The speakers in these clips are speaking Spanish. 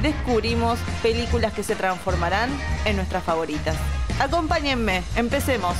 descubrimos películas que se transformarán en nuestras favoritas. Acompáñenme, empecemos.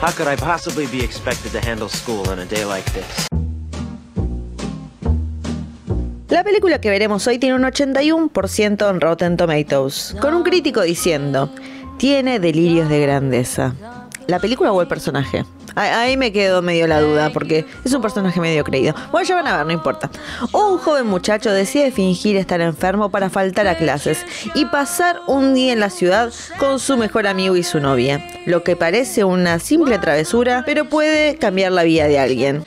How could I possibly be expected to handle school on a day like this? La película que veremos hoy tiene un 81% en Rotten Tomatoes, con un crítico diciendo, tiene delirios de grandeza. ¿La película o el personaje? Ahí me quedo medio la duda, porque es un personaje medio creído. Bueno, ya van a ver, no importa. Un joven muchacho decide fingir estar enfermo para faltar a clases y pasar un día en la ciudad con su mejor amigo y su novia. Lo que parece una simple travesura, pero puede cambiar la vida de alguien.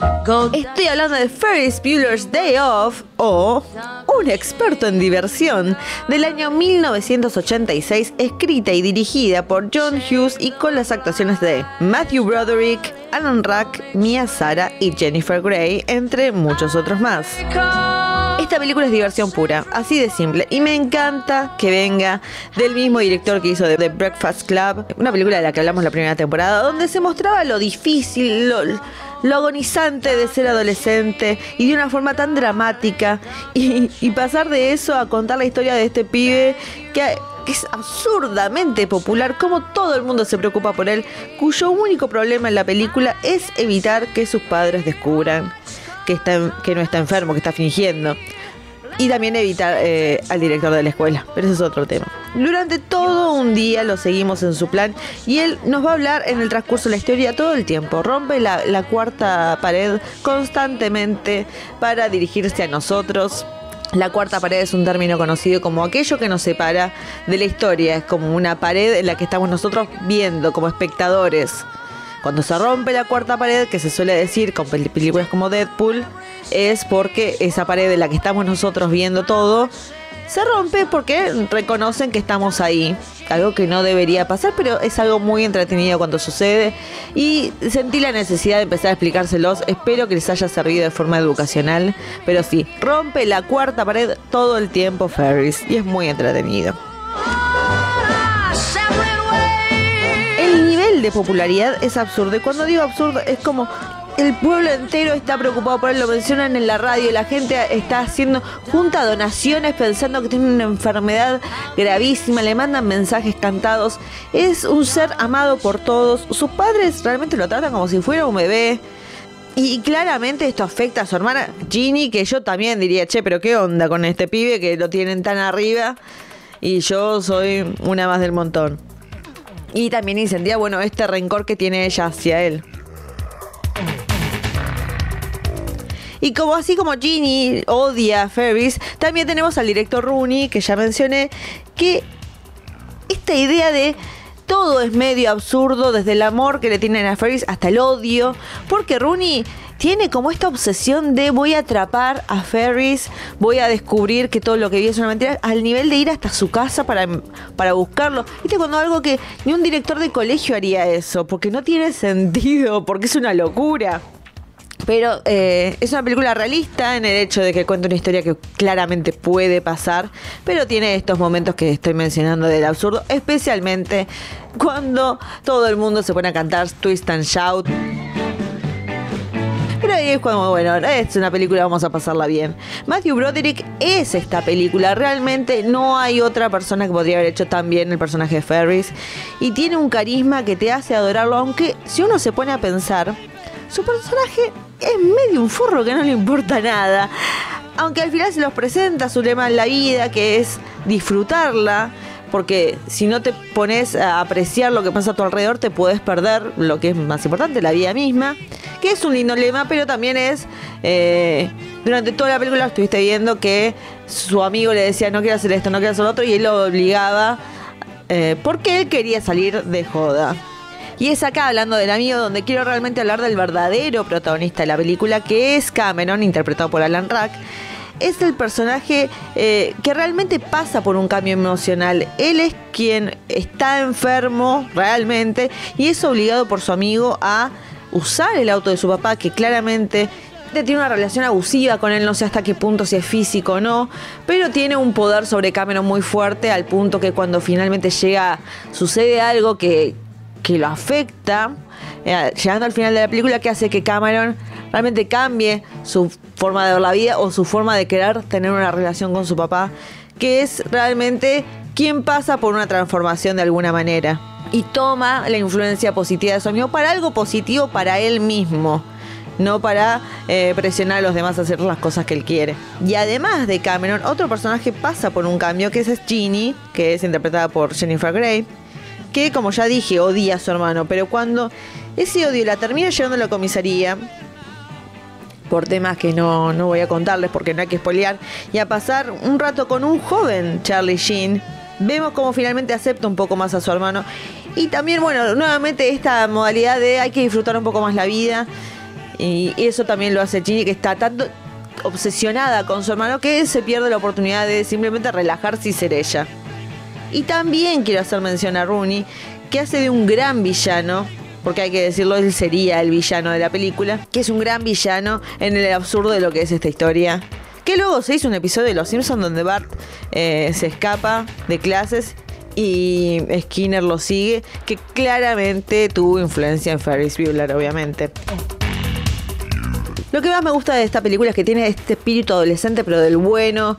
Estoy hablando de Ferris Bueller's Day Off o Un experto en diversión del año 1986, escrita y dirigida por John Hughes y con las actuaciones de Matthew Broderick, Alan Rack, Mia Sara y Jennifer Grey, entre muchos otros más. Esta película es diversión pura, así de simple, y me encanta que venga del mismo director que hizo The Breakfast Club, una película de la que hablamos la primera temporada, donde se mostraba lo difícil, lo, lo agonizante de ser adolescente y de una forma tan dramática, y, pasar de eso a contar la historia de este pibe que es absurdamente popular, como todo el mundo se preocupa por él, cuyo único problema en la película es evitar que sus padres descubran que, está, que no está enfermo, que está fingiendo. Y también evitar eh, al director de la escuela, pero ese es otro tema. Durante todo un día lo seguimos en su plan y él nos va a hablar en el transcurso de la historia todo el tiempo. Rompe la cuarta pared constantemente para dirigirse a nosotros, la cuarta pared es un término conocido como aquello que nos separa de la historia, es como una pared en la que estamos nosotros viendo como espectadores. Cuando se rompe la cuarta pared, que se suele decir con películas como Deadpool, es porque esa pared en la que estamos nosotros viendo todo se rompe porque reconocen que estamos ahí. Algo que no debería pasar, pero es algo muy entretenido cuando sucede. Y sentí la necesidad de empezar a explicárselos. Espero que les haya servido de forma educacional. Pero sí, rompe la cuarta pared todo el tiempo Ferris. Y es muy entretenido. De popularidad es absurdo. Y cuando digo absurdo, es como el pueblo entero está preocupado por él, lo mencionan en la radio, la gente está haciendo junta donaciones pensando que tiene una enfermedad gravísima, le mandan mensajes cantados. Es un ser amado por todos. Sus padres realmente lo tratan como si fuera un bebé. Y claramente esto afecta a su hermana Ginny, que yo también diría, che, pero qué onda con este pibe que lo tienen tan arriba y yo soy una más del montón. Y también incendia, bueno, este rencor que tiene ella hacia él. Y como así como Ginny odia a Ferris, también tenemos al director Rooney, que ya mencioné, que esta idea de todo es medio absurdo, desde el amor que le tienen a Ferris hasta el odio, porque Rooney tiene como esta obsesión de voy a atrapar a Ferris, voy a descubrir que todo lo que vi es una mentira, al nivel de ir hasta su casa para, para buscarlo. Viste, cuando algo que ni un director de colegio haría eso, porque no tiene sentido, porque es una locura. Pero eh, es una película realista en el hecho de que cuenta una historia que claramente puede pasar, pero tiene estos momentos que estoy mencionando del absurdo, especialmente cuando todo el mundo se pone a cantar Twist and Shout. Pero ahí es cuando, bueno, es una película, vamos a pasarla bien. Matthew Broderick es esta película. Realmente no hay otra persona que podría haber hecho tan bien el personaje de Ferris. Y tiene un carisma que te hace adorarlo, aunque si uno se pone a pensar, su personaje es medio un forro que no le importa nada. Aunque al final se los presenta su lema en la vida, que es disfrutarla. Porque si no te pones a apreciar lo que pasa a tu alrededor, te puedes perder lo que es más importante, la vida misma. Que es un lindo lema, pero también es. Eh, durante toda la película estuviste viendo que su amigo le decía: No quiero hacer esto, no quiero hacer lo otro, y él lo obligaba. Eh, porque él quería salir de joda. Y es acá, hablando del amigo, donde quiero realmente hablar del verdadero protagonista de la película, que es Cameron, interpretado por Alan Rack. Es el personaje eh, que realmente pasa por un cambio emocional. Él es quien está enfermo realmente y es obligado por su amigo a usar el auto de su papá, que claramente tiene una relación abusiva con él, no sé hasta qué punto si es físico o no, pero tiene un poder sobre Cameron muy fuerte al punto que cuando finalmente llega, sucede algo que, que lo afecta, eh, llegando al final de la película, que hace que Cameron realmente cambie su forma de ver la vida o su forma de querer tener una relación con su papá, que es realmente quien pasa por una transformación de alguna manera y toma la influencia positiva de su amigo para algo positivo para él mismo no para eh, presionar a los demás a hacer las cosas que él quiere. Y además de Cameron, otro personaje pasa por un cambio, que es Ginny, que es interpretada por Jennifer Grey, que como ya dije, odia a su hermano, pero cuando ese odio la termina llevando a la comisaría, por temas que no, no voy a contarles porque no hay que spoilear, y a pasar un rato con un joven Charlie Sheen, vemos como finalmente acepta un poco más a su hermano. Y también, bueno, nuevamente esta modalidad de hay que disfrutar un poco más la vida. Y eso también lo hace Ginny, que está tanto obsesionada con su hermano que se pierde la oportunidad de simplemente relajarse y ser ella. Y también quiero hacer mención a Rooney, que hace de un gran villano, porque hay que decirlo, él sería el villano de la película, que es un gran villano en el absurdo de lo que es esta historia. Que luego se hizo un episodio de Los Simpsons donde Bart eh, se escapa de clases y Skinner lo sigue, que claramente tuvo influencia en Ferris Bueller, obviamente. Lo que más me gusta de esta película es que tiene este espíritu adolescente, pero del bueno,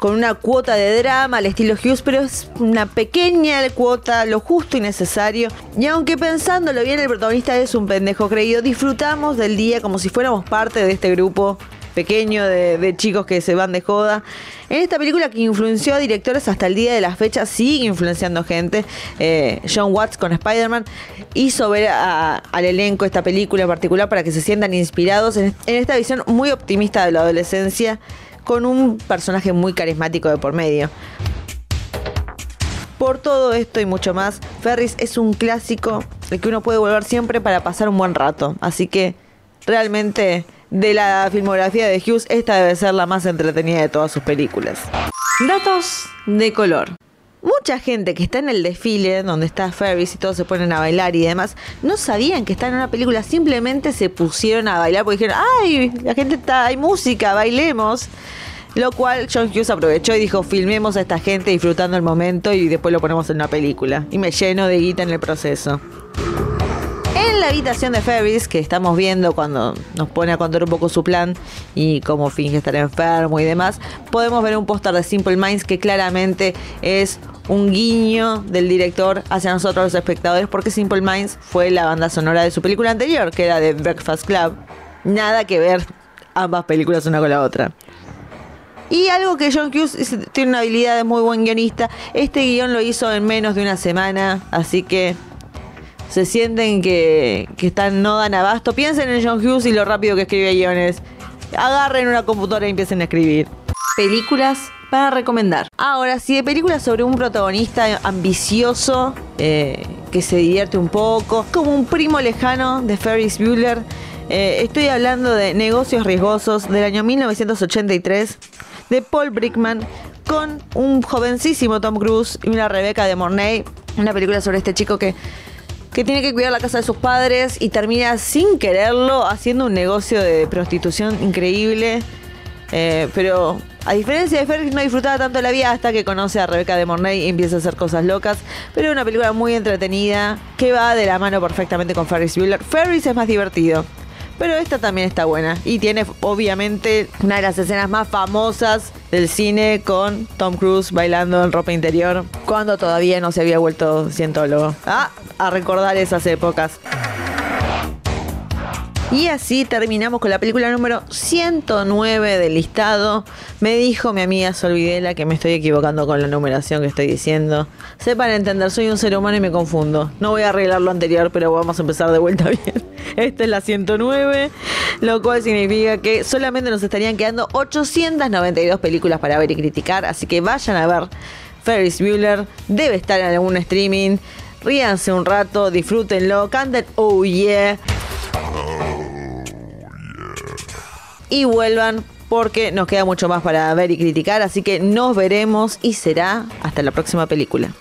con una cuota de drama al estilo Hughes, pero es una pequeña cuota, lo justo y necesario. Y aunque pensándolo bien, el protagonista es un pendejo creído, disfrutamos del día como si fuéramos parte de este grupo pequeño de, chicos que se van de joda. En esta película que influenció a directores hasta el día de la fecha, sigue influenciando gente. Eh, John Watts con Spider-Man hizo ver al elenco esta película en particular para que se sientan inspirados en esta visión muy optimista de la adolescencia con un personaje muy carismático de por medio. Por todo esto y mucho más, Ferris es un clásico el que uno puede volver siempre para pasar un buen rato. Así que realmente de la filmografía de Hughes, esta debe ser la más entretenida de todas sus películas. Datos de color. Mucha gente que está en el desfile, donde está Ferris y todos se ponen a bailar y demás, no sabían que están en una película, simplemente se pusieron a bailar porque dijeron, ay, la gente está, hay música, bailemos. Lo cual John Hughes aprovechó y dijo, filmemos a esta gente disfrutando el momento y después lo ponemos en una película. Y me lleno de guita en el proceso la habitación de Ferris, que estamos viendo cuando nos pone a contar un poco su plan y cómo finge estar enfermo y demás, podemos ver un póster de Simple Minds que claramente es un guiño del director hacia nosotros los espectadores, porque Simple Minds fue la banda sonora de su película anterior, que era de Breakfast Club. Nada que ver ambas películas una con la otra. Y algo que John Hughes tiene una habilidad de muy buen guionista. Este guion lo hizo en menos de una semana, así que se sienten que, están, no dan abasto, piensen en John Hughes y lo rápido que escribe guiones. Agarren una computadora y empiecen a escribir. Películas para recomendar. Ahora, si de películas sobre un protagonista ambicioso, eh, que se divierte un poco, como un primo lejano de Ferris Bueller, eh, estoy hablando de Negocios Riesgosos del año 1983 de Paul Brickman con un jovencísimo Tom Cruise y una Rebecca de Mornay, una película sobre este chico que que tiene que cuidar la casa de sus padres y termina sin quererlo haciendo un negocio de prostitución increíble. Eh, pero a diferencia de Ferris, no disfrutaba tanto la vida hasta que conoce a Rebecca de Mornay y empieza a hacer cosas locas. Pero es una película muy entretenida que va de la mano perfectamente con Ferris Bueller. Ferris es más divertido. Pero esta también está buena. Y tiene obviamente una de las escenas más famosas del cine con Tom Cruise bailando en ropa interior. Cuando todavía no se había vuelto cientólogo. Ah, a recordar esas épocas. Y así terminamos con la película número 109 del listado. Me dijo mi amiga Solvidela que me estoy equivocando con la numeración que estoy diciendo. Sepan entender, soy un ser humano y me confundo. No voy a arreglar lo anterior, pero vamos a empezar de vuelta bien. Esta es la 109, lo cual significa que solamente nos estarían quedando 892 películas para ver y criticar. Así que vayan a ver Ferris Bueller. Debe estar en algún streaming ríanse un rato, disfrútenlo, canten oh yeah. Y vuelvan porque nos queda mucho más para ver y criticar, así que nos veremos y será hasta la próxima película.